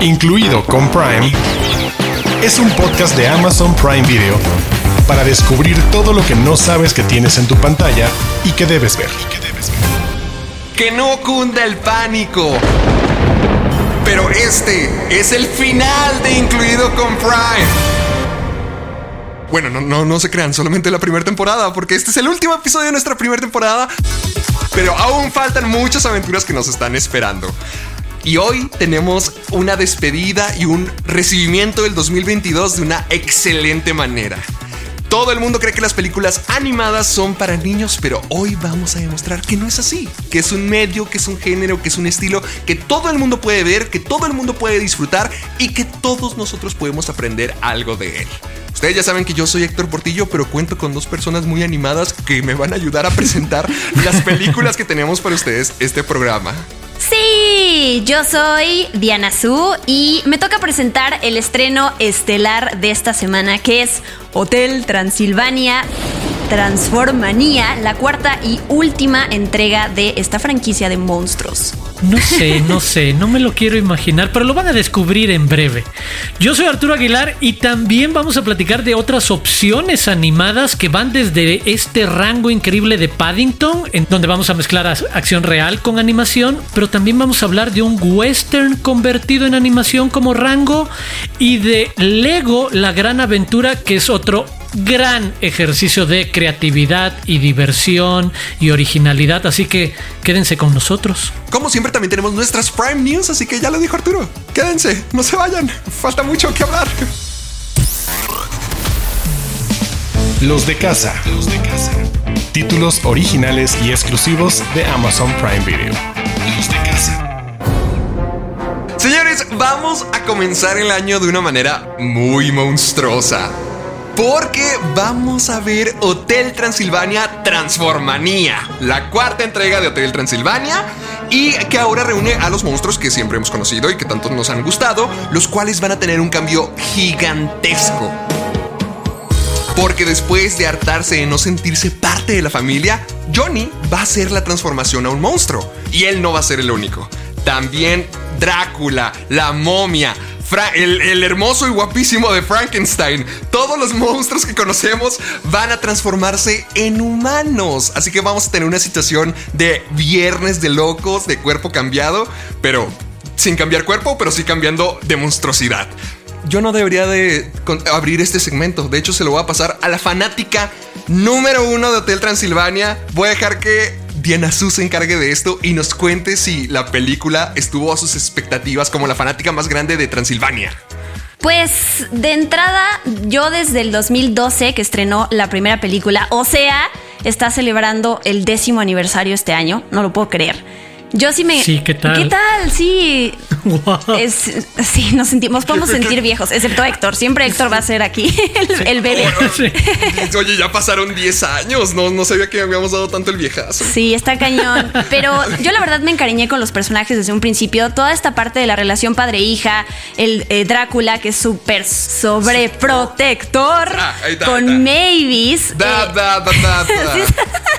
incluido con Prime, es un podcast de Amazon Prime Video para descubrir todo lo que no sabes que tienes en tu pantalla y que debes ver. Que no cunda el pánico. Pero este es el final de Incluido con Prime. Bueno, no, no, no se crean, solamente la primera temporada, porque este es el último episodio de nuestra primera temporada. Pero aún faltan muchas aventuras que nos están esperando. Y hoy tenemos una despedida y un recibimiento del 2022 de una excelente manera. Todo el mundo cree que las películas animadas son para niños, pero hoy vamos a demostrar que no es así, que es un medio, que es un género, que es un estilo que todo el mundo puede ver, que todo el mundo puede disfrutar y que todos nosotros podemos aprender algo de él. Ustedes ya saben que yo soy Héctor Portillo, pero cuento con dos personas muy animadas que me van a ayudar a presentar las películas que tenemos para ustedes este programa. Sí, yo soy Diana Su y me toca presentar el estreno estelar de esta semana que es Hotel Transilvania Transformanía, la cuarta y última entrega de esta franquicia de monstruos. No sé, no sé, no me lo quiero imaginar, pero lo van a descubrir en breve. Yo soy Arturo Aguilar y también vamos a platicar de otras opciones animadas que van desde este rango increíble de Paddington, en donde vamos a mezclar acción real con animación, pero también vamos a hablar de un western convertido en animación como rango y de Lego, la gran aventura, que es otro gran ejercicio de creatividad y diversión y originalidad, así que quédense con nosotros. Como siempre también tenemos nuestras Prime News, así que ya lo dijo Arturo, quédense, no se vayan, falta mucho que hablar. Los de casa. Los de casa. Títulos originales y exclusivos de Amazon Prime Video. Los de casa. Señores, vamos a comenzar el año de una manera muy monstruosa porque vamos a ver Hotel Transilvania Transformanía, la cuarta entrega de Hotel Transilvania y que ahora reúne a los monstruos que siempre hemos conocido y que tanto nos han gustado, los cuales van a tener un cambio gigantesco. Porque después de hartarse de no sentirse parte de la familia, Johnny va a hacer la transformación a un monstruo. Y él no va a ser el único. También Drácula, la momia, el, hermoso y guapísimo de Frankenstein. Todos los monstruos que conocemos van a transformarse en humanos. Así que vamos a tener una situación de viernes de locos, de cuerpo cambiado, pero sin cambiar cuerpo, pero sí cambiando de monstruosidad. Yo no debería de abrir este segmento. De hecho, se lo voy a pasar a la fanática número uno de Hotel Transilvania. Voy a dejar que Diana Su se encargue de esto y nos cuente si la película estuvo a sus expectativas como la fanática más grande de Transilvania. Pues de entrada, yo desde el 2012 que estrenó la primera película, o sea, está celebrando el décimo aniversario este año, no lo puedo creer. Yo sí me. Sí, ¿qué tal? ¿Qué tal? Sí. Es, sí, nos sentimos, podemos sentir viejos, excepto Héctor. Siempre Héctor va a ser aquí el, bebé. Oye, ya pasaron 10 años, no, no sabía que habíamos dado tanto el viejazo. Sí, está cañón. Pero yo la verdad me encariñé con los personajes desde un principio. Toda esta parte de la relación padre-hija, el eh, Drácula, que es súper sobreprotector, ah, con Mavis. Eh,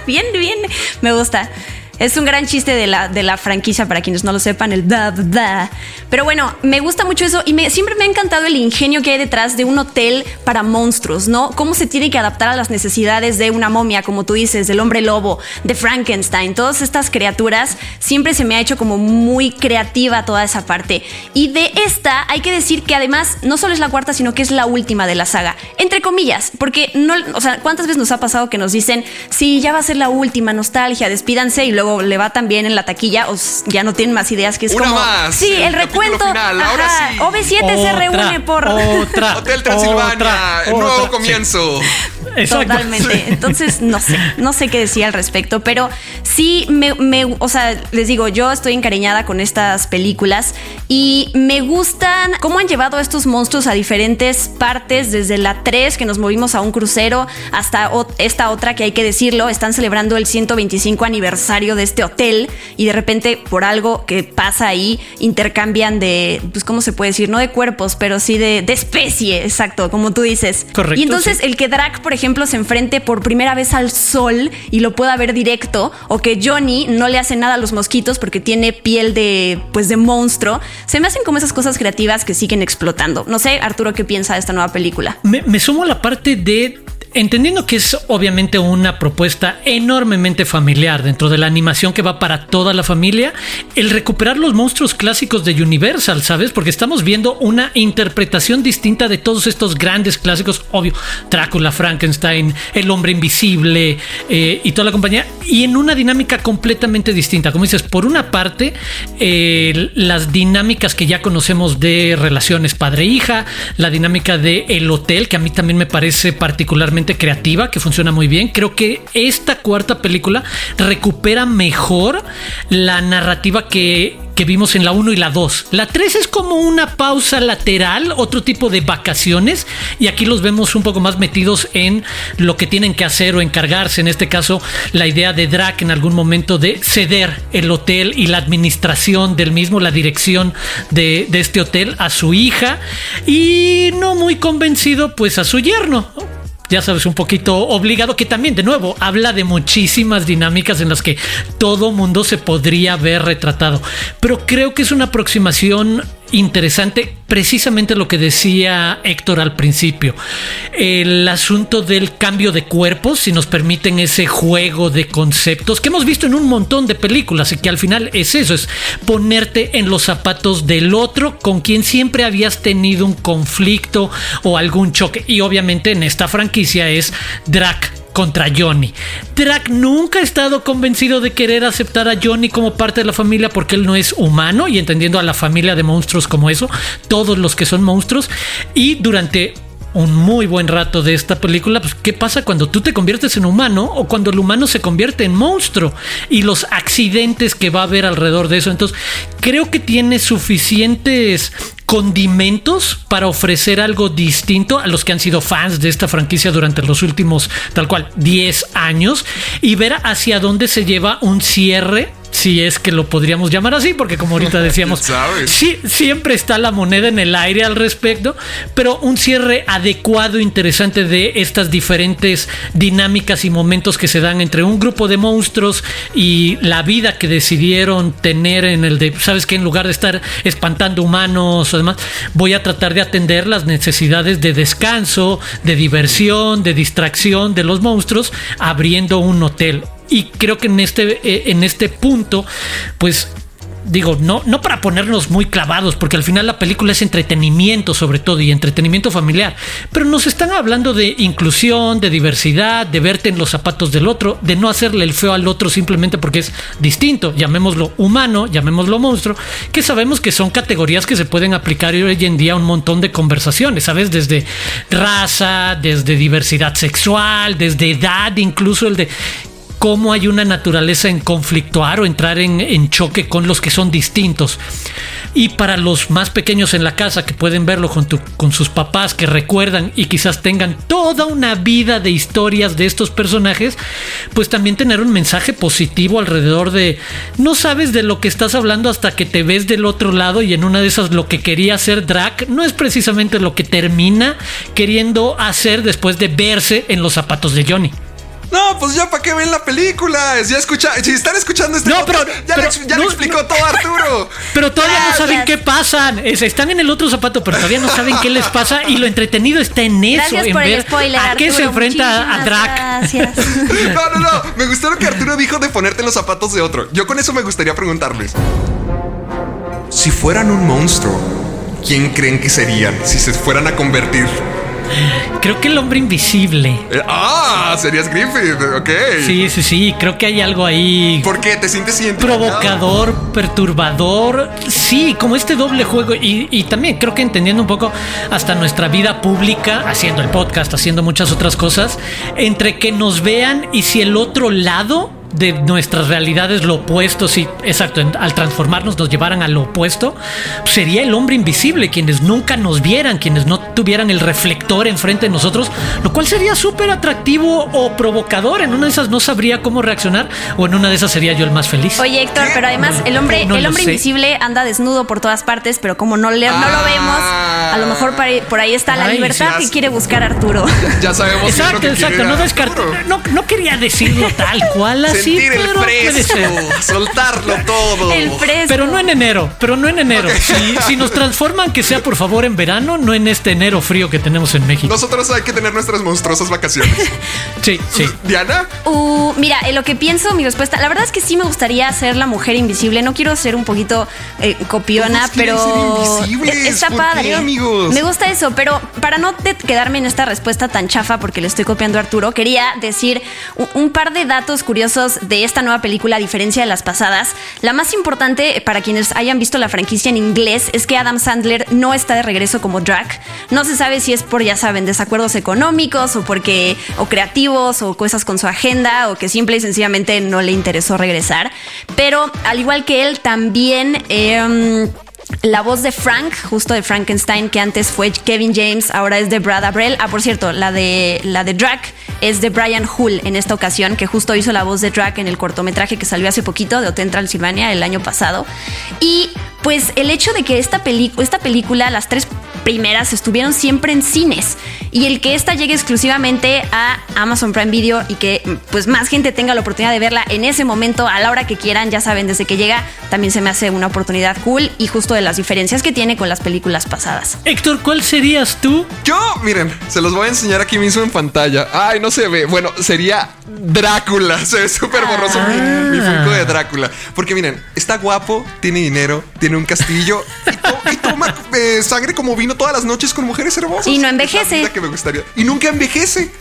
bien, bien, me gusta. Es un gran chiste de la, de la franquicia, para quienes no lo sepan, el da, da. Pero bueno, me gusta mucho eso y siempre me ha encantado el ingenio que hay detrás de un hotel para monstruos, ¿no? Cómo se tiene que adaptar a las necesidades de una momia, como tú dices, del hombre lobo, de Frankenstein, todas estas criaturas. Siempre se me ha hecho como muy creativa toda esa parte. Y de esta hay que decir que además no solo es la cuarta, sino que es la última de la saga. Entre comillas, porque no, o sea, ¿cuántas veces nos ha pasado que nos dicen, sí, ya va a ser la última, nostalgia, despídanse y luego le va tan bien en la taquilla, o ya no tienen más ideas que es como. Más, sí, el, recuento. Ajá, OV7 se reúne por. Otra, Hotel Transilvania, nuevo comienzo. Totalmente. Entonces, no sé, no sé qué decir al respecto, pero sí me, me, o sea, les digo, yo estoy encariñada con estas películas y me gustan cómo han llevado a estos monstruos a diferentes partes, desde la 3 que nos movimos a un crucero hasta esta otra que hay que decirlo, están celebrando el 125 aniversario de este hotel y de repente por algo que pasa ahí intercambian de, pues, ¿cómo se puede decir? No de cuerpos, pero sí de, de especie, exacto, como tú dices. Correcto. Y entonces el que Drac, por ejemplo, se enfrente por primera vez al sol y lo pueda ver directo, o que Johnny no le hace nada a los mosquitos porque tiene piel de, pues, de monstruo. Se me hacen como esas cosas creativas que siguen explotando. No sé, Arturo, ¿qué piensa de esta nueva película? Me, me sumo a la parte de entendiendo que es obviamente una propuesta enormemente familiar dentro de la animación que va para toda la familia, el recuperar los monstruos clásicos de Universal, ¿sabes? Porque estamos viendo una interpretación distinta de todos estos grandes clásicos, obvio, Drácula, Frankenstein, El hombre invisible eh, y toda la compañía, y en una dinámica completamente distinta. Como dices, por una parte, eh, las dinámicas que ya conocemos de relaciones padre-hija, la dinámica de el hotel, que a mí también me parece particularmente creativa, que funciona muy bien. Creo que esta cuarta película recupera mejor la narrativa que, que vimos en la 1 y la 2. La 3 es como una pausa lateral, otro tipo de vacaciones, y aquí los vemos un poco más metidos en lo que tienen que hacer o encargarse. En este caso, la idea de Drac en algún momento de ceder el hotel y la administración del mismo, la dirección de, de este hotel a su hija, y no muy convencido, pues a su yerno ya sabes, un poquito obligado, que también, de nuevo, habla de muchísimas dinámicas en las que todo mundo se podría ver retratado. Pero creo que es una aproximación interesante precisamente lo que decía Héctor al principio. El asunto del cambio de cuerpos, si nos permiten ese juego de conceptos que hemos visto en un montón de películas y que al final es eso, es ponerte en los zapatos del otro con quien siempre habías tenido un conflicto o algún choque. Y obviamente en esta franquicia es Drac contra Johnny. Drac nunca ha estado convencido de querer aceptar a Johnny como parte de la familia porque él no es humano y entendiendo a la familia de monstruos como eso, todos los que son monstruos. Y durante un muy buen rato de esta película, pues qué pasa cuando tú te conviertes en humano o cuando el humano se convierte en monstruo y los accidentes que va a haber alrededor de eso. Entonces, creo que tiene suficientes condimentos para ofrecer algo distinto a los que han sido fans de esta franquicia durante los últimos tal cual 10 años y ver hacia dónde se lleva un cierre si es que lo podríamos llamar así, porque como ahorita decíamos, sí, siempre está la moneda en el aire al respecto, pero un cierre adecuado, interesante de estas diferentes dinámicas y momentos que se dan entre un grupo de monstruos y la vida que decidieron tener en el de, sabes que en lugar de estar espantando humanos o demás, voy a tratar de atender las necesidades de descanso, de diversión, de distracción de los monstruos, abriendo un hotel y creo que en este, eh, en este punto, pues digo, no, no para ponernos muy clavados, porque al final la película es entretenimiento sobre todo y entretenimiento familiar, pero nos están hablando de inclusión, de diversidad, de verte en los zapatos del otro, de no hacerle el feo al otro simplemente porque es distinto, llamémoslo humano, llamémoslo monstruo, que sabemos que son categorías que se pueden aplicar hoy en día a un montón de conversaciones, ¿sabes? Desde raza, desde diversidad sexual, desde edad, incluso el de cómo hay una naturaleza en conflictuar o entrar en, choque con los que son distintos. Y para los más pequeños en la casa que pueden verlo con, con sus papás que recuerdan y quizás tengan toda una vida de historias de estos personajes, pues también tener un mensaje positivo alrededor de no sabes de lo que estás hablando hasta que te ves del otro lado y en una de esas lo que quería hacer Drac no es precisamente lo que termina queriendo hacer después de verse en los zapatos de Johnny. No, pues ya para qué ven la película. Ya escucha, si están escuchando este no, pero, ya, le, explicó todo Arturo. Pero todavía no saben qué pasan. están en el otro zapato, pero todavía no saben qué les pasa. Y lo entretenido está en eso, en ver a qué se enfrenta a Drac. no, no, no. Me gustó lo que Arturo dijo de ponerte los zapatos de otro. Yo con eso me gustaría preguntarles. Si fueran un monstruo, ¿quién creen que serían si se fueran a convertir? Creo que el hombre invisible. Eh, ah, serías Griffith, ok. Sí, sí, sí, creo que hay algo ahí. ¿Por qué? ¿Te sientes Provocador, perturbador. Sí, como este doble juego. Y, y, también creo que entendiendo un poco hasta nuestra vida pública, haciendo el podcast, haciendo muchas otras cosas, entre que nos vean y si el otro lado de nuestras realidades lo opuesto, si, exacto, al transformarnos nos llevaran a lo opuesto, sería el hombre invisible, quienes nunca nos vieran, quienes no tuvieran el reflector enfrente de nosotros, lo cual sería súper atractivo o provocador. En una de esas no sabría cómo reaccionar, o en una de esas sería yo el más feliz. Oye, Héctor, pero además el hombre, el hombre invisible anda desnudo por todas partes, pero como no, le, no lo vemos, a lo mejor por ahí está la libertad que quiere buscar Arturo. Ya, sabemos. Exacto, exacto. No, no, no, quería decirlo tal cual así. Sentir el fresco, soltarlo todo. El fresco. Pero no en enero, pero no en enero. Si, si, nos transforman, que sea por favor en verano, no en este enero frío que tenemos en México. Nosotros hay que tener nuestras monstruosas vacaciones. sí, sí. Diana. Uh, mira, en lo que pienso, mi respuesta, la verdad es que sí me gustaría ser la mujer invisible. No quiero ser un poquito eh, copiona, pero está padre. amigos? Me gusta eso, pero para no quedarme en esta respuesta tan chafa, porque le estoy copiando a Arturo, quería decir un par de datos curiosos de esta nueva película, a diferencia de las pasadas. La más importante para quienes hayan visto la franquicia en inglés es que Adam Sandler no está de regreso como drag. No se sabe si es por, ya saben, desacuerdos económicos o porque, o creativos o cosas con su agenda o que simple y sencillamente no le interesó regresar. Pero al igual que él, también... Em, la voz de Frank, justo de Frankenstein, que antes fue Kevin James, ahora es de Brad Abrell. Ah, por cierto, la de, la de Drac es de Brian Hull en esta ocasión, que justo hizo la voz de Drac en el cortometraje que salió hace poquito de Hotel Transilvania el año pasado. Y pues el hecho de que esta, esta película, las tres primeras estuvieron siempre en cines y el que esta llegue exclusivamente a Amazon Prime Video y que pues más gente tenga la oportunidad de verla en ese momento a la hora que quieran, ya saben, desde que llega también se me hace una oportunidad cool y justo de las diferencias que tiene con las películas pasadas. Héctor, ¿cuál serías tú? Yo, miren, se los voy a enseñar aquí mismo en pantalla. Ay, no se ve. Bueno, sería Drácula. Se ve súper borroso mi, mi ah. de Drácula. Porque miren, está guapo, tiene dinero, tiene un castillo y, toma eh, sangre como vino todas las noches con mujeres hermosas. Y no envejece. que me gustaría. Y nunca envejece.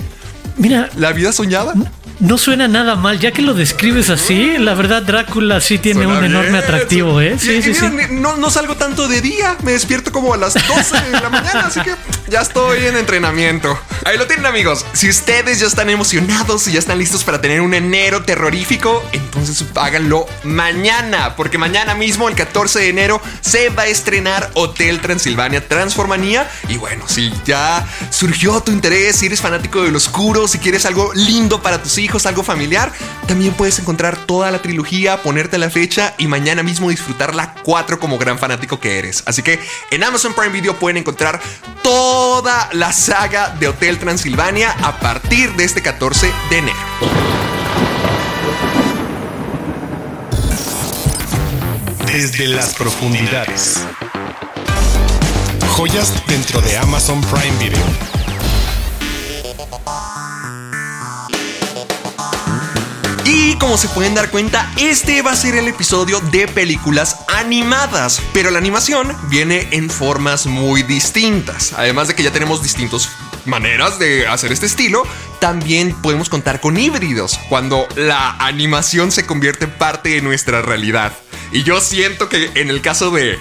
Mira. La vida soñada. No suena nada mal, ya que lo describes así, la verdad Drácula sí tiene un enorme atractivo, ¿eh? Sí, sí, sí. No, no, salgo tanto de día, me despierto como a las 12 de la mañana, así que ya estoy en entrenamiento. Ahí lo tienen amigos, si ustedes ya están emocionados y ya están listos para tener un enero terrorífico, entonces háganlo mañana, porque mañana mismo, el 14 de enero, se va a estrenar Hotel Transilvania Transformanía. Y bueno, si ya surgió tu interés, si eres fanático del oscuro, si quieres algo lindo para tus hijos, algo familiar, también puedes encontrar toda la trilogía, ponerte la fecha y mañana mismo disfrutar la 4 como gran fanático que eres. Así que en Amazon Prime Video pueden encontrar toda la saga de Hotel Transilvania a partir de este 14 de enero. Desde las profundidades. Joyas dentro de Amazon Prime Video. Y como se pueden dar cuenta, este va a ser el episodio de películas animadas, pero la animación viene en formas muy distintas. Además de que ya tenemos distintas maneras de hacer este estilo, también podemos contar con híbridos, cuando la animación se convierte en parte de nuestra realidad. Y yo siento que en el caso de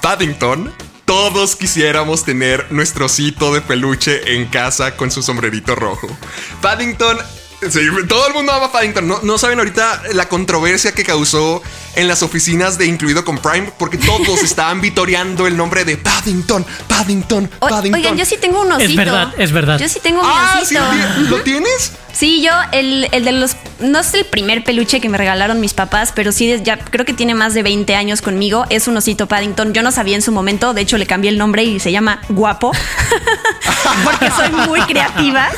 Paddington, todos quisiéramos tener nuestro osito de peluche en casa con su sombrerito rojo. Paddington Sí, todo el mundo ama Paddington. No, no saben ahorita la controversia que causó en las oficinas de Incluido con Prime porque todos estaban vitoreando el nombre de Paddington, Paddington, Paddington. oigan, yo sí tengo un osito. Es verdad, es verdad. Yo sí tengo un ah, osito. ¿Lo tienes? Sí, yo, el, el, de los. No es el primer peluche que me regalaron mis papás, pero sí, ya creo que tiene más de 20 años conmigo. Es un osito Paddington. Yo no sabía en su momento, de hecho, le cambié el nombre y se llama Guapo. porque soy muy creativa.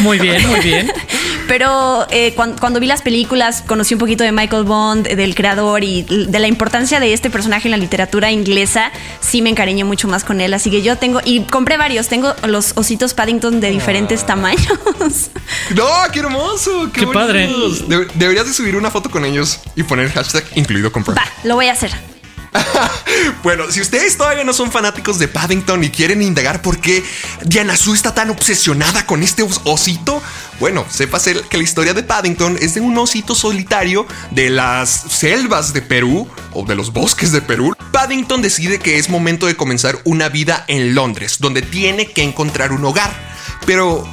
muy bien, muy bien. Pero eh, cuando, vi las películas, conocí un poquito de Michael Bond, del creador y de la importancia de este personaje en la literatura inglesa. Sí me encariñé mucho más con él. Así que yo tengo. Y compré varios. Tengo los ositos Paddington de diferentes tamaños. No, qué hermoso. Qué, padre. deberías de subir una foto con ellos y poner hashtag incluido con Va, lo voy a hacer. bueno, si ustedes todavía no son fanáticos de Paddington y quieren indagar por qué Diana Su está tan obsesionada con este osito, bueno, sepa que la historia de Paddington es de un osito solitario de las selvas de Perú o de los bosques de Perú. Paddington decide que es momento de comenzar una vida en Londres, donde tiene que encontrar un hogar. Pero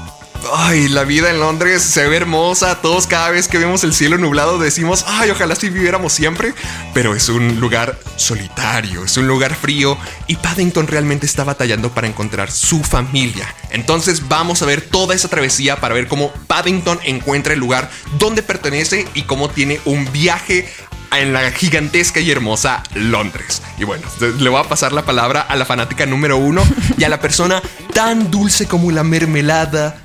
Ay, la vida en Londres se ve hermosa. Todos cada vez que vemos el cielo nublado decimos, ay, ojalá si viviéramos siempre. Pero es un lugar solitario, es un lugar frío y Paddington realmente está batallando para encontrar su familia. Entonces vamos a ver toda esa travesía para ver cómo Paddington encuentra el lugar donde pertenece y cómo tiene un viaje en la gigantesca y hermosa Londres. Y bueno, le voy a pasar la palabra a la fanática número uno y a la persona tan dulce como la mermelada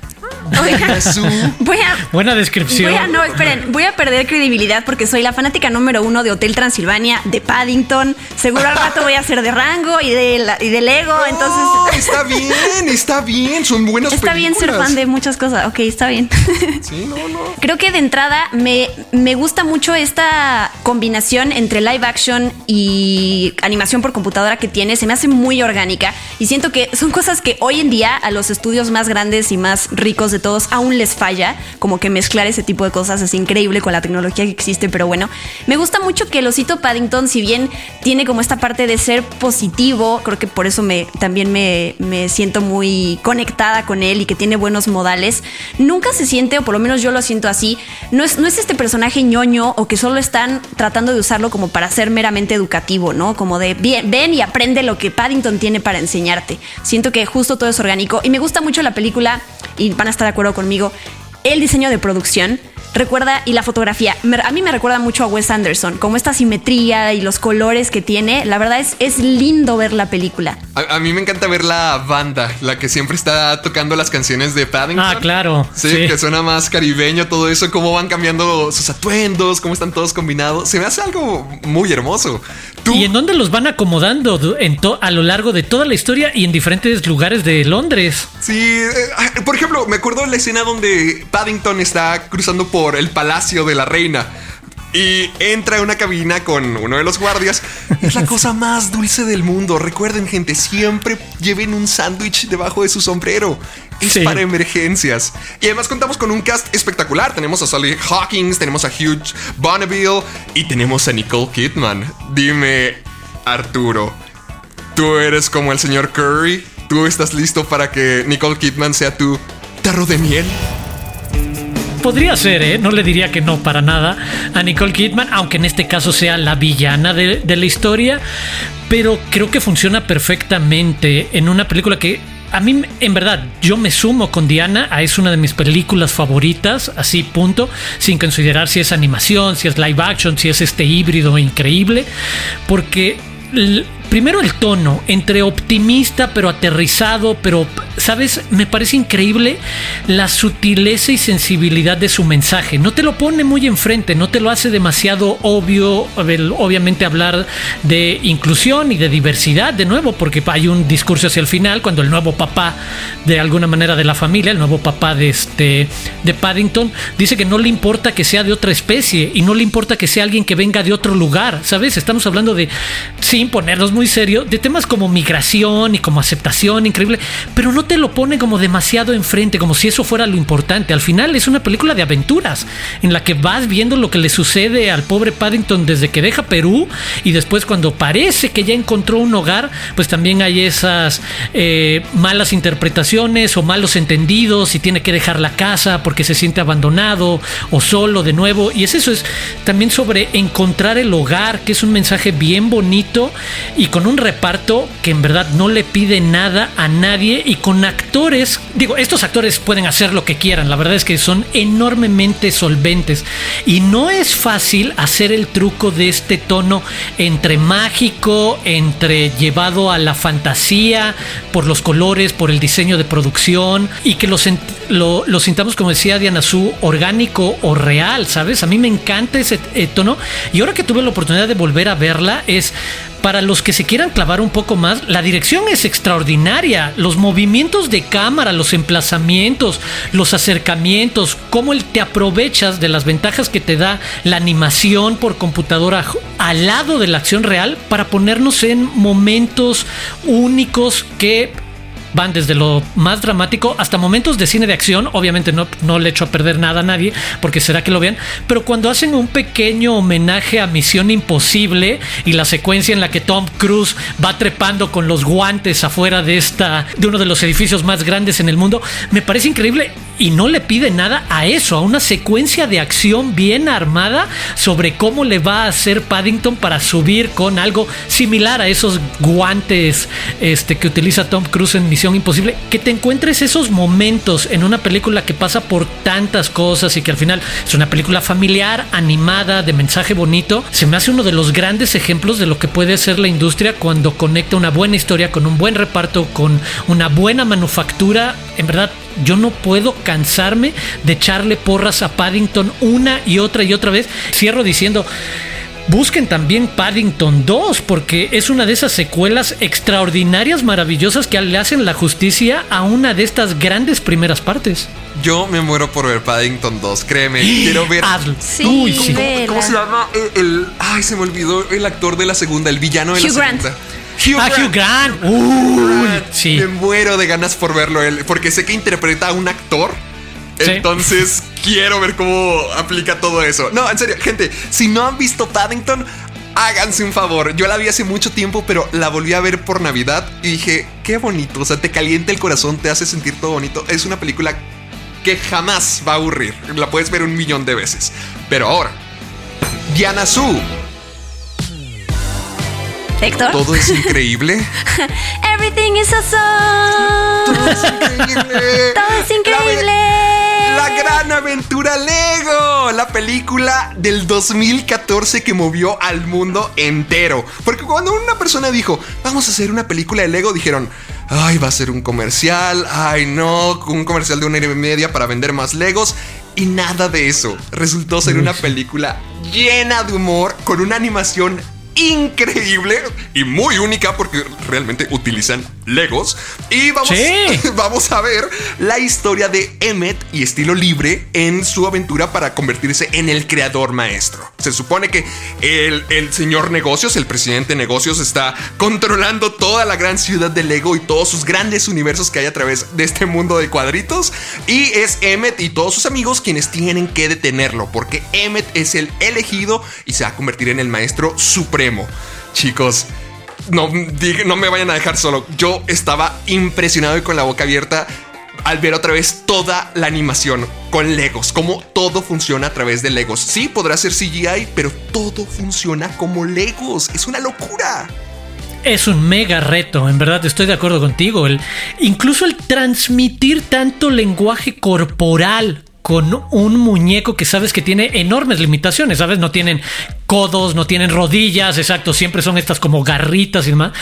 voy a, Buena descripción. no, esperen, voy a perder credibilidad porque soy la fanática número uno de Hotel Transilvania, de Paddington. Seguro al rato voy a ser de Rango y de, y de Lego. entonces. Está bien, está bien. Son buenas Está bien ser fan de muchas cosas. Ok, está bien. Sí, no, no. Creo que de entrada me, me gusta mucho esta combinación entre live action y animación por computadora que tiene. Se me hace muy orgánica y siento que son cosas que hoy en día a los estudios más grandes y más ricos de todos aún les falla, como que mezclar ese tipo de cosas es increíble con la tecnología que existe, pero bueno, me gusta mucho que el osito Paddington, si bien tiene como esta parte de ser positivo, creo que por eso me, también me, me siento muy conectada con él y que tiene buenos modales, nunca se siente, o por lo menos yo lo siento así, no es, no es este personaje ñoño o que solo están tratando de usarlo como para ser meramente educativo, ¿no? Como de bien, ven y aprende lo que Paddington tiene para enseñarte. Siento que justo todo es orgánico y me gusta mucho la película y van a estar de acuerdo conmigo, el diseño de producción recuerda, y la fotografía, a mí me recuerda mucho a Wes Anderson, como esta simetría y los colores que tiene, la verdad es, es lindo ver la película. A, mí me encanta ver la banda, la que siempre está tocando las canciones de Paddington. Ah, claro. Sí, que suena más caribeño, todo eso, cómo van cambiando sus atuendos, cómo están todos combinados. Se me hace algo muy hermoso. ¿Y en dónde los van acomodando a lo largo de toda la historia y en diferentes lugares de Londres? Sí, eh, ah, por ejemplo, me acuerdo de la escena donde Paddington está cruzando por el palacio de la reina. Y entra en una cabina con uno de los guardias. Es la cosa más dulce del mundo. Recuerden, gente, siempre lleven un sándwich debajo de su sombrero. Es para emergencias. Y además contamos con un cast espectacular. Tenemos a Sally Hawkins, tenemos a Hugh Bonneville y tenemos a Nicole Kidman. Dime, Arturo, ¿tú eres como el señor Curry? ¿Tú estás listo para que Nicole Kidman sea tu tarro de miel? Podría ser, ¿eh? No le diría que no para nada a Nicole Kidman, aunque en este caso sea la villana de, la historia. Pero creo que funciona perfectamente en una película que a mí, en verdad, yo me sumo con Diana, es una de mis películas favoritas, así punto, sin considerar si es animación, si es live action, si es este híbrido increíble, porque primero el tono, entre optimista pero aterrizado, pero, ¿sabes? Me parece increíble la sutileza y sensibilidad de su mensaje. No te lo pone muy enfrente, no te lo hace demasiado obvio, obviamente hablar de inclusión y de diversidad, de nuevo, porque hay un discurso hacia el final, cuando el nuevo papá, de alguna manera de la familia, el nuevo papá de, este, de Paddington, dice que no le importa que sea de otra especie y no le importa que sea alguien que venga de otro lugar, ¿sabes? Estamos hablando de, sin ponernos muy serio de temas como migración y como aceptación increíble, pero no te lo pone como demasiado enfrente, como si eso fuera lo importante. Al final es una película de aventuras en la que vas viendo lo que le sucede al pobre Paddington desde que deja Perú y después cuando parece que ya encontró un hogar, pues también hay esas eh, malas interpretaciones o malos entendidos y tiene que dejar la casa porque se siente abandonado o solo de nuevo. Y es eso, es también sobre encontrar el hogar, que es un mensaje bien bonito y con un reparto que en verdad no le pide nada a nadie y con actores, digo, estos actores pueden hacer lo que quieran, la verdad es que son enormemente solventes y no es fácil hacer el truco de este tono entre mágico, entre llevado a la fantasía, por los colores, por el diseño de producción y que lo, lo, sintamos, como decía Diana Su, orgánico o real, ¿sabes? A mí me encanta ese eh, tono y ahora que tuve la oportunidad de volver a verla es para los que se quieran clavar un poco más, la dirección es extraordinaria. Los movimientos de cámara, los emplazamientos, los acercamientos, cómo te aprovechas de las ventajas que te da la animación por computadora al lado de la acción real para ponernos en momentos únicos que van desde lo más dramático hasta momentos de cine de acción. Obviamente no, no le echo a perder nada a nadie, porque será que lo vean. Pero cuando hacen un pequeño homenaje a Misión Imposible y la secuencia en la que Tom Cruise va trepando con los guantes afuera de esta, de uno de los edificios más grandes en el mundo, me parece increíble y no le pide nada a eso, a una secuencia de acción bien armada sobre cómo le va a hacer Paddington para subir con algo similar a esos guantes este, que utiliza Tom Cruise en Misión Imposible. Que te encuentres esos momentos en una película que pasa por tantas cosas y que al final es una película familiar, animada, de mensaje bonito, se me hace uno de los grandes ejemplos de lo que puede hacer la industria cuando conecta una buena historia con un buen reparto, con una buena manufactura. En verdad, yo no puedo cansarme de echarle porras a Paddington una y otra y otra vez. Cierro diciendo, busquen también Paddington 2 porque es una de esas secuelas extraordinarias, maravillosas que le hacen la justicia a una de estas grandes primeras partes. Yo me muero por ver Paddington 2, créeme. Quiero ver. Sí, Uy, ¿cómo, ¿cómo, se llama? El, ay, se me olvidó el actor de la segunda, el villano de la segunda. Hugh ah, Grant. Hugh Grant. sí. Me muero de ganas por verlo él, porque sé que interpreta a un actor. Entonces quiero ver cómo aplica todo eso. No, en serio, gente, si no han visto Paddington, háganse un favor. Yo la vi hace mucho tiempo, pero la volví a ver por Navidad y dije, qué bonito. O sea, te calienta el corazón, te hace sentir todo bonito. Es una película que jamás va a aburrir. La puedes ver un millón de veces. Pero ahora, Diana Su todo es increíble. Everything is awesome. Todo es increíble. Todo es increíble. La, gran aventura Lego. La película del 2014 que movió al mundo entero. Porque cuando una persona dijo, vamos a hacer una película de Lego, dijeron, ay, va a ser un comercial. Ay, no, un comercial de una hora y media para vender más Legos. Y nada de eso. Resultó ser una película llena de humor, con una animación increíble y muy única porque realmente utilizan Legos. Y vamos, vamos a ver la historia de Emmet y estilo libre en su aventura para convertirse en el creador maestro. Se supone que el, el señor negocios, el presidente de negocios, está controlando toda la gran ciudad de Lego y todos sus grandes universos que hay a través de este mundo de cuadritos. Y es Emmet y todos sus amigos quienes tienen que detenerlo porque Emmet es el elegido y se va a convertir en el maestro supremo. Chicos, no, no me vayan a dejar solo. Yo estaba impresionado y con la boca abierta al ver otra vez toda la animación con Legos, cómo todo funciona a través de Legos. Sí, podrá ser CGI, pero todo funciona como Legos. Es una locura. Es un mega reto, en verdad estoy de acuerdo contigo. El, incluso el transmitir tanto lenguaje corporal con un muñeco que sabes que tiene enormes limitaciones, ¿sabes? No tienen codos, no tienen rodillas, exacto, siempre son estas como garritas y demás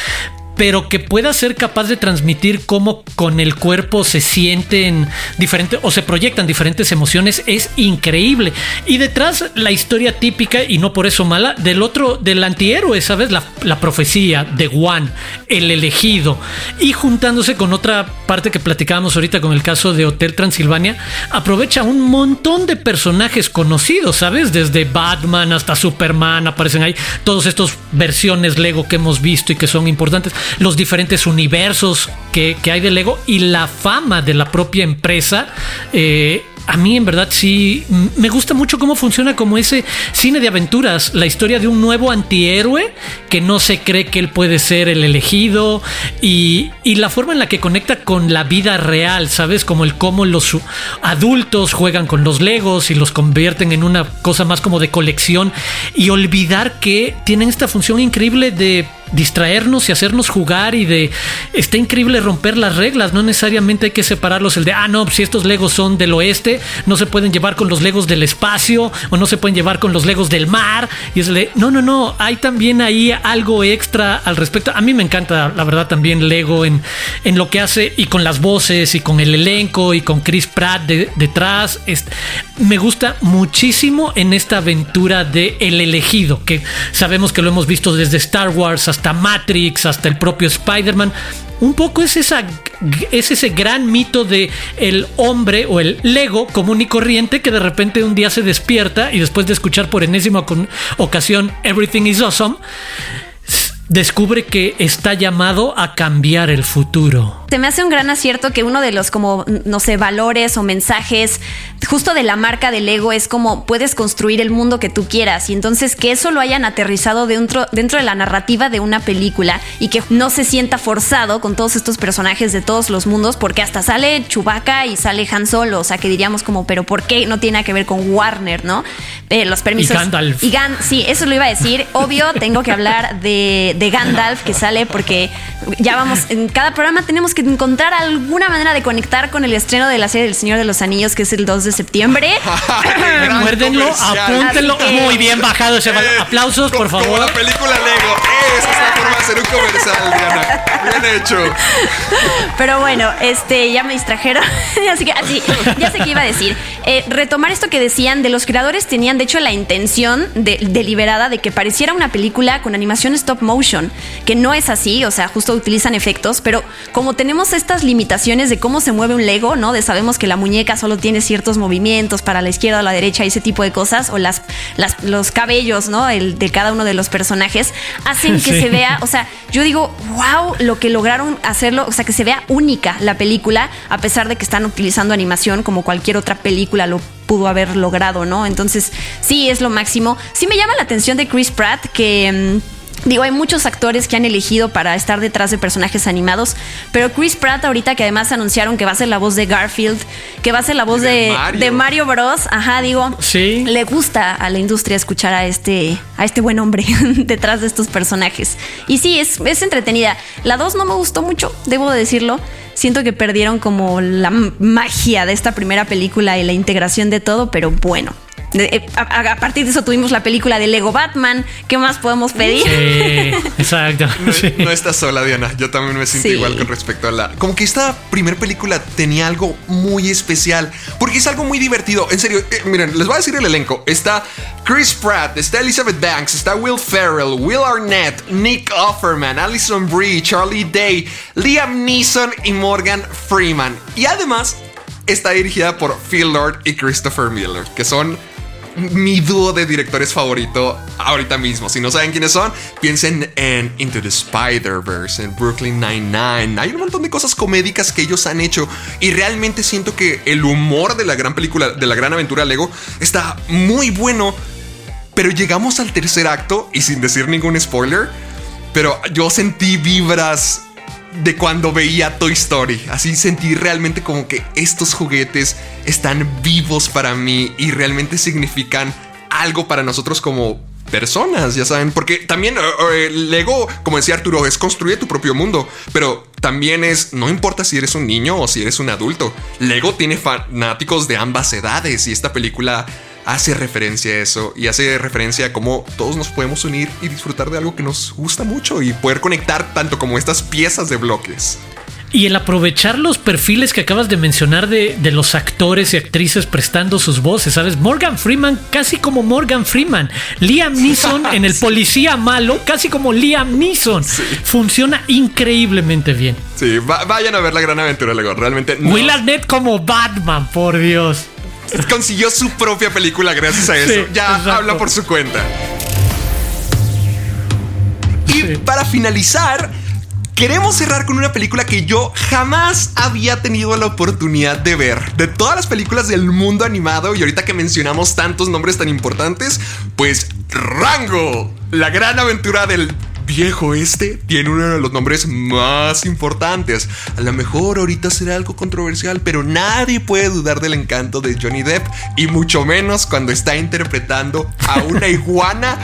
pero que pueda ser capaz de transmitir cómo con el cuerpo se sienten diferentes o se proyectan diferentes emociones es increíble. Y detrás la historia típica, y no por eso mala, del otro, del antihéroe, ¿sabes? La, la profecía de Juan, el elegido. Y juntándose con otra parte que platicábamos ahorita con el caso de Hotel Transilvania, aprovecha un montón de personajes conocidos, ¿sabes? Desde Batman hasta Superman, aparecen ahí todos estos versiones Lego que hemos visto y que son importantes los diferentes universos que, hay de Lego y la fama de la propia empresa. Eh, a mí en verdad sí me gusta mucho cómo funciona como ese cine de aventuras, la historia de un nuevo antihéroe que no se cree que él puede ser el elegido y, y la forma en la que conecta con la vida real, ¿sabes? Como el cómo los adultos juegan con los legos y los convierten en una cosa más como de colección y olvidar que tienen esta función increíble de distraernos y hacernos jugar y de está increíble romper las reglas, no necesariamente hay que separarlos el de ah no, si estos legos son del oeste, no se pueden llevar con los legos del espacio o no se pueden llevar con los legos del mar y es de no, no, no, hay también ahí algo extra al respecto. A mí me encanta la verdad también Lego en, en lo que hace y con las voces y con el elenco y con Chris Pratt detrás. me gusta muchísimo en esta aventura de El elegido, que sabemos que lo hemos visto desde Star Wars hasta hasta Matrix, hasta el propio Spider-Man. Un poco es, esa, es ese gran mito de el hombre o el Lego común y corriente que de repente un día se despierta y después de escuchar por enésima ocasión Everything is Awesome, descubre que está llamado a cambiar el futuro. Se me hace un gran acierto que uno de los como, no sé, valores o mensajes justo de la marca del Lego es como puedes construir el mundo que tú quieras y entonces que eso lo hayan aterrizado dentro, dentro de la narrativa de una película y que no se sienta forzado con todos estos personajes de todos los mundos porque hasta sale Chewbacca y sale Han Solo, o sea que diríamos como, pero ¿por qué no tiene que ver con Warner, no? Eh, los permisos. Y Gandalf. Y sí, eso lo iba a decir. Obvio, tengo que hablar de, de Gandalf que sale porque ya vamos, en cada programa tenemos que encontrar alguna manera de conectar con el estreno de la serie del Señor de los Anillos, que es el 2 de septiembre. Recuérdenlo, apúntenlo. Muy bien bajado ese. Eh, Aplausos, por favor. Como la película Lego. Esa es la forma de hacer un comercial, Diana. Bien hecho. Pero bueno, este, ya me distrajeron. así que así, ya sé qué iba a decir. Eh, retomar esto que decían de los creadores tenían de hecho la intención deliberada de que pareciera una película con animación stop motion, que no es así, o sea, justo utilizan efectos, pero como tenemos estas limitaciones de cómo se mueve un Lego, ¿no? De sabemos que la muñeca solo tiene ciertos movimientos para la izquierda o la derecha y ese tipo de cosas, o las, los cabellos, ¿no? El, de cada uno de los personajes, hacen que se vea, o sea, yo digo, wow, lo que lograron hacerlo, o sea, que se vea única la película, a pesar de que están utilizando animación como cualquier otra película lo pudo haber logrado, ¿no? Entonces, sí, es lo máximo. Sí me llama la atención de Chris Pratt que... Mm, Digo, hay muchos actores que han elegido para estar detrás de personajes animados, pero Chris Pratt ahorita que además anunciaron que va a ser la voz de Garfield, que va a ser la voz de, Mario. Bros, ajá, digo, ¿Sí? le gusta a la industria escuchar a este, a este buen hombre detrás de estos personajes. Y sí, es, es entretenida. La 2 no me gustó mucho, debo decirlo. Siento que perdieron como la magia de esta primera película y la integración de todo, pero bueno, eh, a, partir de eso tuvimos la película de Lego Batman. ¿Qué más podemos pedir? Sí, exacto. No, estás sola, Diana. Yo también me siento igual con respecto a la. Como que esta primera película tenía algo muy especial. Porque es algo muy divertido. En serio, eh, miren, les voy a decir el elenco. Está Chris Pratt, está Elizabeth Banks, está Will Ferrell, Will Arnett, Nick Offerman, Alison Brie, Charlie Day, Liam Neeson y Morgan Freeman. Y además está dirigida por Phil Lord y Christopher Miller, que son mi dúo de directores favorito ahorita mismo. Si no saben quiénes son, piensen en Into the Spider-Verse, en Brooklyn Nine-Nine. Hay un montón de cosas comédicas que ellos han hecho y realmente siento que el humor de la gran película, de la gran aventura Lego, está muy bueno. Pero llegamos al tercer acto y sin decir ningún spoiler, pero yo sentí vibras de cuando veía Toy Story. Así sentí realmente como que estos juguetes están vivos para mí y realmente significan algo para nosotros como personas, ya saben, porque también eh, eh, Lego, como decía Arturo, es construir tu propio mundo, pero también es, no importa si eres un niño o si eres un adulto, Lego tiene fanáticos de ambas edades y esta película hace referencia a eso y hace referencia a cómo todos nos podemos unir y disfrutar de algo que nos gusta mucho y poder conectar tanto como estas piezas de bloques. Y el aprovechar los perfiles que acabas de mencionar de, los actores y actrices prestando sus voces, ¿sabes? Morgan Freeman, casi como Morgan Freeman. Liam Neeson en el policía malo, casi como Liam Neeson. Funciona increíblemente bien. Sí, vayan a ver la gran aventura, luego. Realmente. Will Arnett como Batman, por Dios consiguió su propia película gracias a eso. ya habla por su cuenta. Y para finalizar, queremos cerrar con una película que yo jamás había tenido la oportunidad de ver. De todas las películas del mundo animado, y ahorita que mencionamos tantos nombres tan importantes, pues Rango, la gran aventura del viejo este tiene uno de los nombres más importantes. A lo mejor ahorita será algo controversial, pero nadie puede dudar del encanto de Johnny Depp y mucho menos cuando está interpretando a una iguana,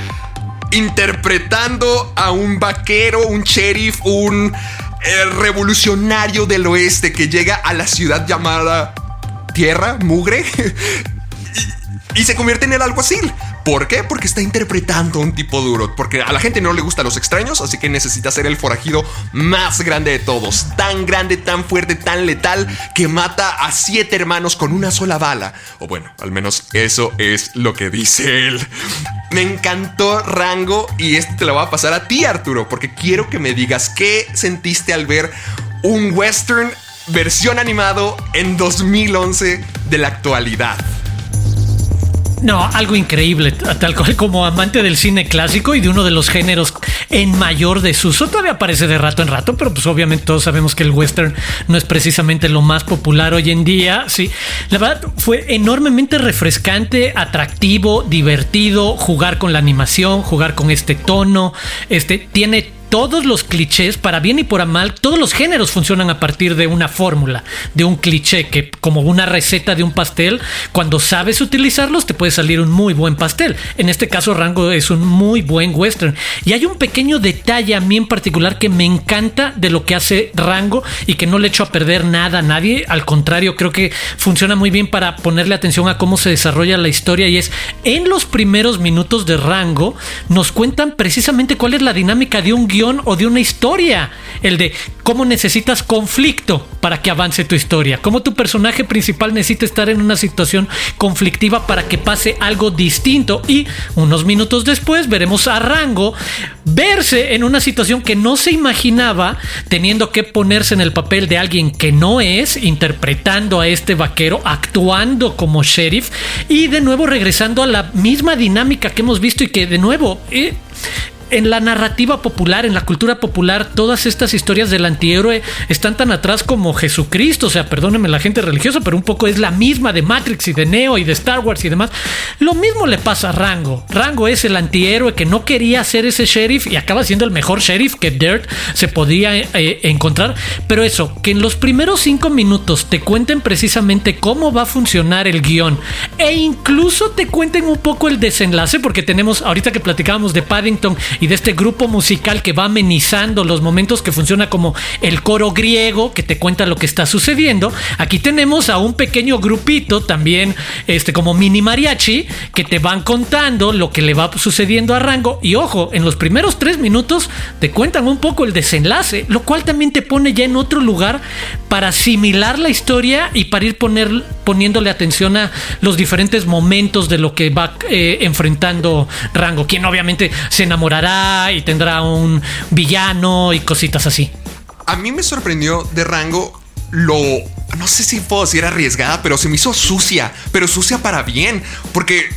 interpretando a un vaquero, un sheriff, un eh, revolucionario del oeste que llega a la ciudad llamada Tierra, Mugre. y, y se convierte en el alguacil. ¿Por qué? Porque está interpretando un tipo duro. Porque a la gente no le gustan los extraños, así que necesita ser el forajido más grande de todos. Tan grande, tan fuerte, tan letal que mata a siete hermanos con una sola bala. O bueno, al menos eso es lo que dice él. Me encantó Rango y este te lo voy a pasar a ti, Arturo, porque quiero que me digas qué sentiste al ver un western versión animado en 2011 de la actualidad. No, algo increíble, tal cual como amante del cine clásico y de uno de los géneros en mayor desuso. Todavía aparece de rato en rato, pero pues obviamente todos sabemos que el western no es precisamente lo más popular hoy en día. Sí, la verdad fue enormemente refrescante, atractivo, divertido, jugar con la animación, jugar con este tono. Este tiene todos los clichés, para bien y por mal, todos los géneros funcionan a partir de una fórmula, de un cliché, que como una receta de un pastel, cuando sabes utilizarlos te puede salir un muy buen pastel. En este caso Rango es un muy buen western. Y hay un pequeño detalle a mí en particular que me encanta de lo que hace Rango y que no le echo a perder nada a nadie. Al contrario, creo que funciona muy bien para ponerle atención a cómo se desarrolla la historia y es en los primeros minutos de Rango nos cuentan precisamente cuál es la dinámica de un o de una historia. El de cómo necesitas conflicto para que avance tu historia. Cómo tu personaje principal necesita estar en una situación conflictiva para que pase algo distinto. Y unos minutos después veremos a Rango verse en una situación que no se imaginaba, teniendo que ponerse en el papel de alguien que no es, interpretando a este vaquero, actuando como sheriff y de nuevo regresando a la misma dinámica que hemos visto y que de nuevo... Eh, en la narrativa popular, en la cultura popular, todas estas historias del antihéroe están tan atrás como Jesucristo. O sea, perdónenme la gente religiosa, pero un poco es la misma de Matrix y de Neo y de Star Wars y demás. Lo mismo le pasa a Rango. Rango es el antihéroe que no quería ser ese sheriff y acaba siendo el mejor sheriff que Dirt se podía eh, encontrar. Pero eso, que en los primeros cinco minutos te cuenten precisamente cómo va a funcionar el guion e incluso te cuenten un poco el desenlace, porque tenemos, ahorita que platicábamos de Paddington y de este grupo musical que va amenizando los momentos que funciona como el coro griego que te cuenta lo que está sucediendo. Aquí tenemos a un pequeño grupito también, este como mini mariachi, que te van contando lo que le va sucediendo a Rango. Y ojo, en los primeros tres minutos te cuentan un poco el desenlace, lo cual también te pone ya en otro lugar para asimilar la historia y para ir poner, poniéndole atención a los diferentes momentos de lo que va eh, enfrentando Rango, quien obviamente se enamorará y tendrá un villano y cositas así. A mí me sorprendió de rango lo no sé si puedo decir arriesgada, pero se me hizo sucia, pero sucia para bien, porque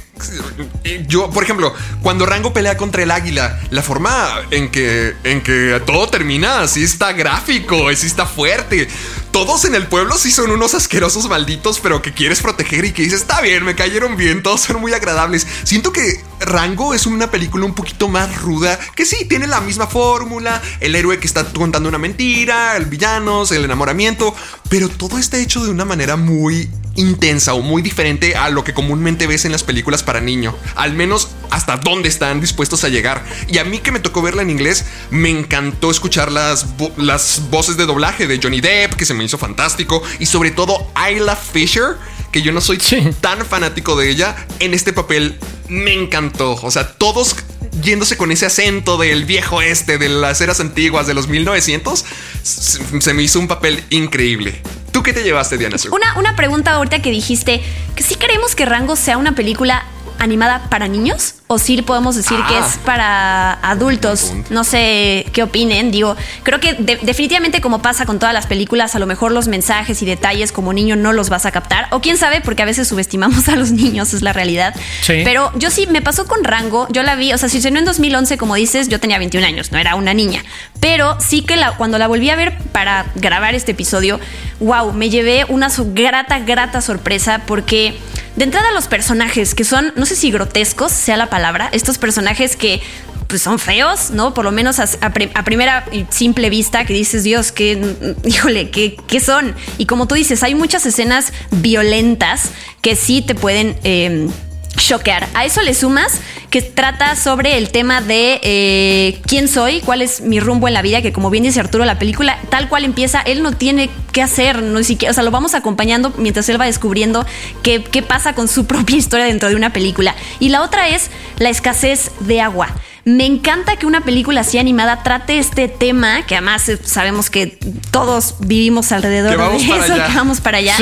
eh, yo, por ejemplo, cuando Rango pelea contra el águila, la forma en que, en que todo termina así está gráfico, así está fuerte. Todos en el pueblo sí son unos asquerosos malditos, pero que quieres proteger y que dices, está bien, me cayeron bien, todos son muy agradables. Siento que Rango es una película un poquito más ruda, que sí, tiene la misma fórmula, el héroe que está contando una mentira, el villano, el enamoramiento, pero todo está hecho de una manera muy intensa o muy diferente a lo que comúnmente ves en las películas para niño. Al menos hasta dónde están dispuestos a llegar. Y a mí que me tocó verla en inglés, me encantó escuchar las, las voces de doblaje de Johnny Depp, que se me hizo fantástico. Y sobre todo Isla Fisher, que yo no soy tan fanático de ella, en este papel me encantó. O sea, todos yéndose con ese acento del viejo este, de las eras antiguas, de los 1900, se me hizo un papel increíble. ¿Tú qué te llevaste, Diana? Una, una pregunta ahorita que dijiste, que si queremos que Rango sea una película animada para niños o si podemos decir que es ah. para adultos. No sé qué opinen. Digo, creo que definitivamente como pasa con todas las películas, a lo mejor los mensajes y detalles como niño no los vas a captar. O quién sabe, porque a veces subestimamos a los niños, es la realidad. Pero yo sí, me pasó con Rango. Yo la vi, o sea, si se no en 2011, como dices, yo tenía 21 años, no era una niña. Pero sí que la, cuando la volví a ver para grabar este episodio, wow, me llevé una grata, grata sorpresa porque de entrada los personajes que son, no sé si grotescos sea la palabra, estos personajes que pues son feos, ¿no? Por lo menos a, primera y simple vista que dices, Dios, que, híjole, ¿qué, ¿qué, son? Y como tú dices, hay muchas escenas violentas que sí te pueden... Eh, choquear. A eso le sumas que trata sobre el tema de eh, quién soy, cuál es mi rumbo en la vida, que como bien dice Arturo, la película tal cual empieza, él no tiene qué hacer, no siquiera, o sea, lo vamos acompañando mientras él va descubriendo qué, qué pasa con su propia historia dentro de una película. Y la otra es la escasez de agua. Me encanta que una película así animada trate este tema, que además eh, sabemos que todos vivimos alrededor de eso, que vamos para allá.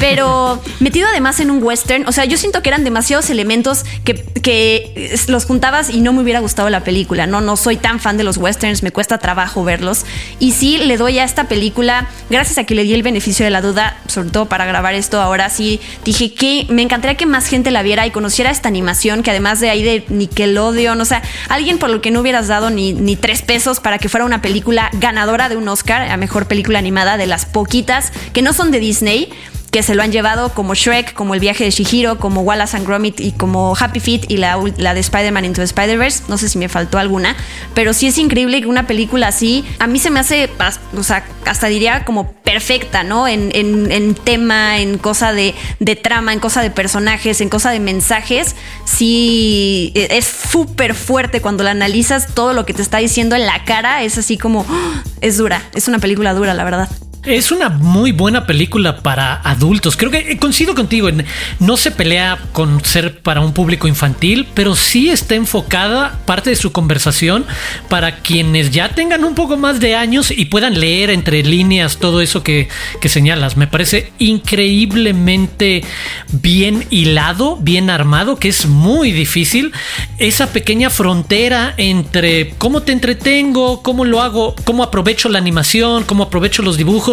Pero metido además en un western, o sea, yo siento que eran demasiados elementos que, que los juntabas y no me hubiera gustado la película. No, no soy tan fan de los westerns, me cuesta trabajo verlos. Y sí le doy a esta película, gracias a que le di el beneficio de la duda, sobre todo para grabar esto ahora, sí dije que me encantaría que más gente la viera y conociera esta animación, que además de ahí de Nickelodeon, o sea, alguien por lo que no hubieras dado ni, ni tres pesos para que fuera una película ganadora de un Oscar a mejor película animada de las poquitas que no son de Disney que se lo han llevado como Shrek, como El viaje de Shihiro, como Wallace and Gromit y como Happy Feet y la, la de Spider-Man Into Spider-Verse. No sé si me faltó alguna, pero sí es increíble que una película así, a mí se me hace, o sea, hasta diría como perfecta, ¿no? En, en, tema, en cosa de, de, trama, en cosa de personajes, en cosa de mensajes. Sí, e, es súper fuerte cuando la analizas, todo lo que te está diciendo en la cara es así como, ¡oh! es dura, es una película dura, la verdad. Es una muy buena película para adultos. Creo que coincido contigo. No se pelea con ser para un público infantil, pero sí está enfocada parte de su conversación para quienes ya tengan un poco más de años y puedan leer entre líneas todo eso que, que señalas. Me parece increíblemente bien hilado, bien armado, que es muy difícil. Esa pequeña frontera entre cómo te entretengo, cómo lo hago, cómo aprovecho la animación, cómo aprovecho los dibujos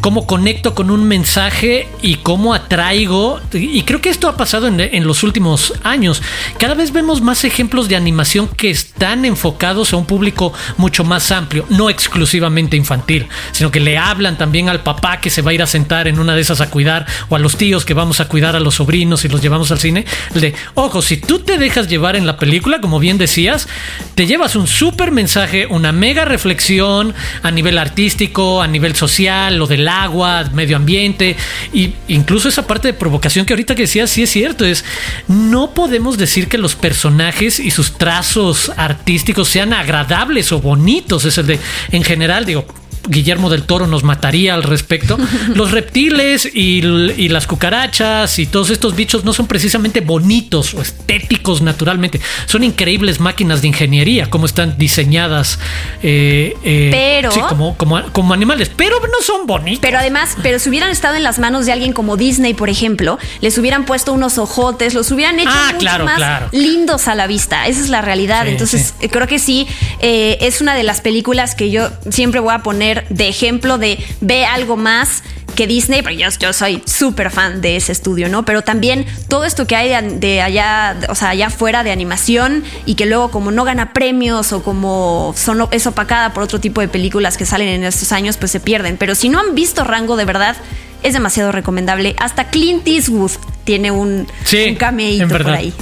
cómo conecto con un mensaje y cómo atraigo. Y creo que esto ha pasado en, los últimos años. Cada vez vemos más ejemplos de animación que están enfocados a un público mucho más amplio, no exclusivamente infantil, sino que le hablan también al papá que se va a ir a sentar en una de esas a cuidar, o a los tíos que vamos a cuidar a los sobrinos y los llevamos al cine. de, ojo, si tú te dejas llevar en la película, como bien decías, te llevas un súper mensaje, una mega reflexión a nivel artístico, a nivel social lo del agua, medio ambiente, y incluso esa parte de provocación que ahorita que decías, sí es cierto, es no podemos decir que los personajes y sus trazos artísticos sean agradables o bonitos, es el de, en general, digo, Guillermo del Toro nos mataría al respecto. Los reptiles y, las cucarachas y todos estos bichos no son precisamente bonitos o estéticos naturalmente. Son increíbles máquinas de ingeniería, como están diseñadas. Eh, eh, pero. como, como, animales, pero no son bonitos. Pero además, pero si hubieran estado en las manos de alguien como Disney, por ejemplo, les hubieran puesto unos ojotes, los hubieran hecho ah, mucho más lindos a la vista. Esa es la realidad. Entonces, creo que sí, eh, es una de las películas que yo siempre voy a poner de ejemplo de ve algo más que Disney, pero yo, yo soy súper fan de ese estudio, ¿no? Pero también todo esto que hay de, allá, o sea, allá afuera de animación y que luego como no gana premios o como son, es opacada por otro tipo de películas que salen en estos años, pues se pierden. Pero si no han visto Rango de verdad, es demasiado recomendable. Hasta Clint Eastwood tiene un, sí, un por ahí.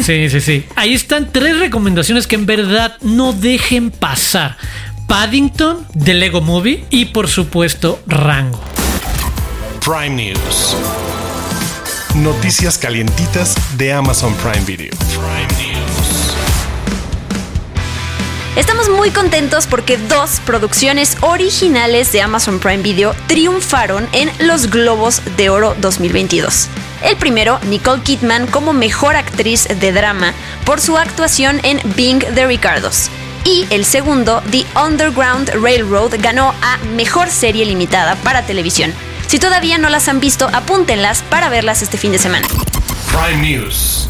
Sí, sí, sí. Ahí están tres recomendaciones que en verdad no dejen pasar. Paddington de Lego Movie y por supuesto Rango. Prime News. Noticias calientitas de Amazon Prime Video. Estamos muy contentos porque dos producciones originales de Amazon Prime Video triunfaron en los Globos de Oro 2022. El primero, Nicole Kidman como mejor actriz de drama por su actuación en Bing the Ricardos y el segundo, The Underground Railroad, ganó a Mejor Serie Limitada para televisión. Si todavía no las han visto, apúntenlas para verlas este fin de semana. Prime News.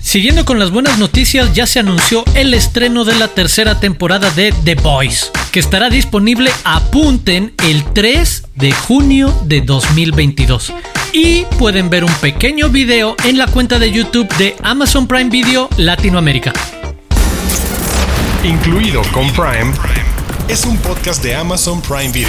Siguiendo con las buenas noticias, ya se anunció el estreno de la tercera temporada de The Boys, que estará disponible, apunten, el 3 de junio de 2022. Y pueden ver un pequeño video en la cuenta de YouTube de Amazon Prime Video Latinoamérica incluido con Prime, es un podcast de Amazon Prime Video.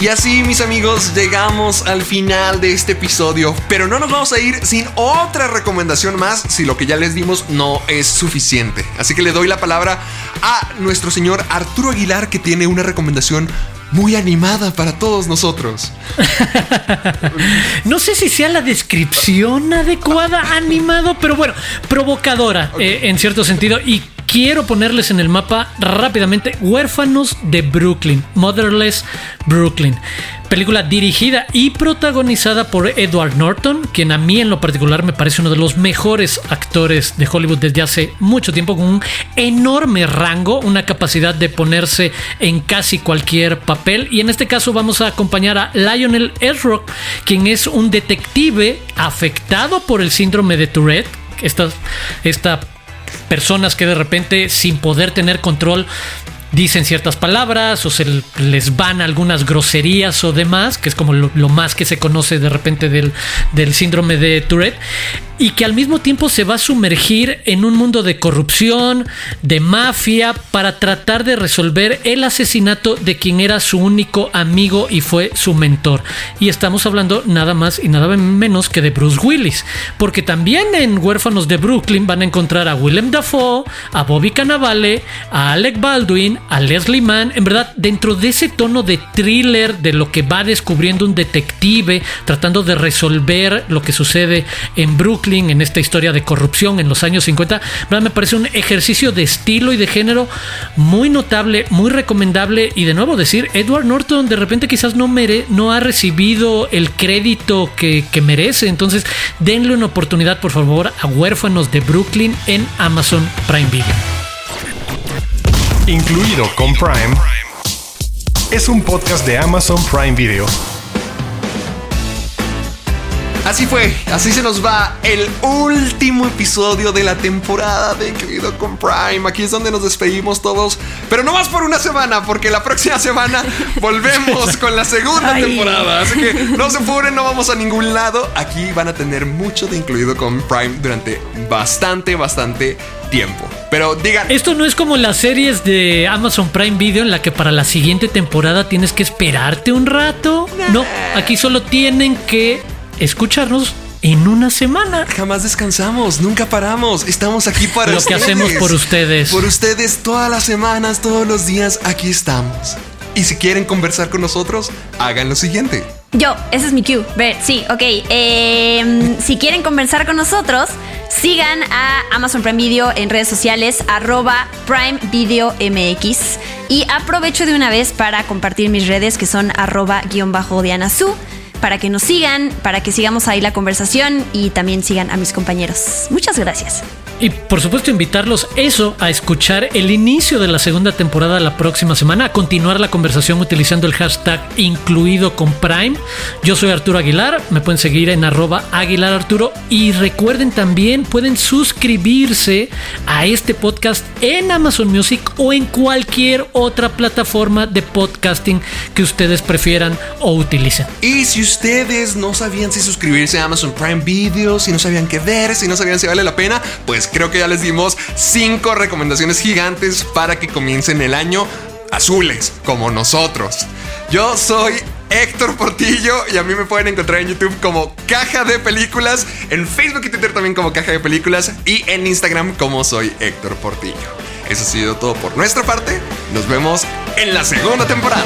Y así, mis amigos, llegamos al final de este episodio. Pero no nos vamos a ir sin otra recomendación más si lo que ya les dimos no es suficiente. Así que le doy la palabra a nuestro señor Arturo Aguilar, que tiene una recomendación muy animada para todos nosotros. no sé si sea la descripción adecuada, animado, pero bueno, provocadora eh, en cierto sentido. Y quiero ponerles en el mapa rápidamente Huérfanos de Brooklyn, Motherless Brooklyn. Película dirigida y protagonizada por Edward Norton, quien a mí en lo particular me parece uno de los mejores actores de Hollywood desde hace mucho tiempo, con un enorme rango, una capacidad de ponerse en casi cualquier papel. Y en este caso vamos a acompañar a Lionel Esrock, quien es un detective afectado por el síndrome de Tourette. Esta, esta personas que de repente sin poder tener control dicen ciertas palabras o se les van algunas groserías o demás, que es como lo, más que se conoce de repente del, del síndrome de Tourette y que al mismo tiempo se va a sumergir en un mundo de corrupción, de mafia, para tratar de resolver el asesinato de quien era su único amigo y fue su mentor. Y estamos hablando nada más y nada menos que de Bruce Willis, porque también en Huérfanos de Brooklyn van a encontrar a Willem Dafoe, a Bobby Cannavale, a Alec Baldwin, a Leslie Mann, en verdad, dentro de ese tono de thriller, de lo que va descubriendo un detective, tratando de resolver lo que sucede en Brooklyn, en esta historia de corrupción en los años 50, me parece un ejercicio de estilo y de género muy notable, muy recomendable y de nuevo decir, Edward Norton de repente quizás no, mere, no ha recibido el crédito que, que merece, entonces denle una oportunidad por favor a Huérfanos de Brooklyn en Amazon Prime Video. Incluido con Prime, es un podcast de Amazon Prime Video Así fue, así se nos va el último episodio de la temporada de Incluido con Prime. Aquí es donde nos despedimos todos, pero no más por una semana, porque la próxima semana volvemos con la segunda temporada. Así que no se apuren, no vamos a ningún lado. Aquí van a tener mucho de Incluido con Prime durante bastante, bastante tiempo. Pero digan. Esto no es como las series de Amazon Prime Video en la que para la siguiente temporada tienes que esperarte un rato. No, aquí solo tienen que escucharnos en una semana. Jamás descansamos, nunca paramos. Estamos aquí para lo que hacemos por ustedes. Por ustedes todas las semanas, todos los días, aquí estamos. Y si quieren conversar con nosotros, hagan lo siguiente. Yo, ese es mi cue. Ver, sí, ok. Em, si quieren conversar con nosotros, sigan a Amazon Prime Video en redes sociales, arroba Prime Video MX. Y aprovecho de una vez para compartir mis redes que son arroba guion bajo Diana Su para que nos sigan, para que sigamos ahí la conversación y también sigan a mis compañeros. Muchas gracias. Y por supuesto invitarlos eso a escuchar el inicio de la segunda temporada la próxima semana, a continuar la conversación utilizando el hashtag incluido con Prime. Yo soy Arturo Aguilar, me pueden seguir en arroba Aguilar Arturo y recuerden también pueden suscribirse a este podcast en Amazon Music o en cualquier otra plataforma de podcasting que ustedes prefieran o utilicen. Y si ustedes no sabían si suscribirse a Amazon Prime Video, si no sabían qué ver, si no sabían si vale la pena, creo que ya les dimos cinco recomendaciones gigantes para que comiencen el año azules, como nosotros. Yo soy Héctor Portillo y a mí me pueden encontrar en YouTube como Caja de Películas, en Facebook y Twitter también como Caja de Películas y en Instagram como soy Héctor Portillo. Eso ha sido todo por nuestra parte. Nos vemos en la segunda temporada.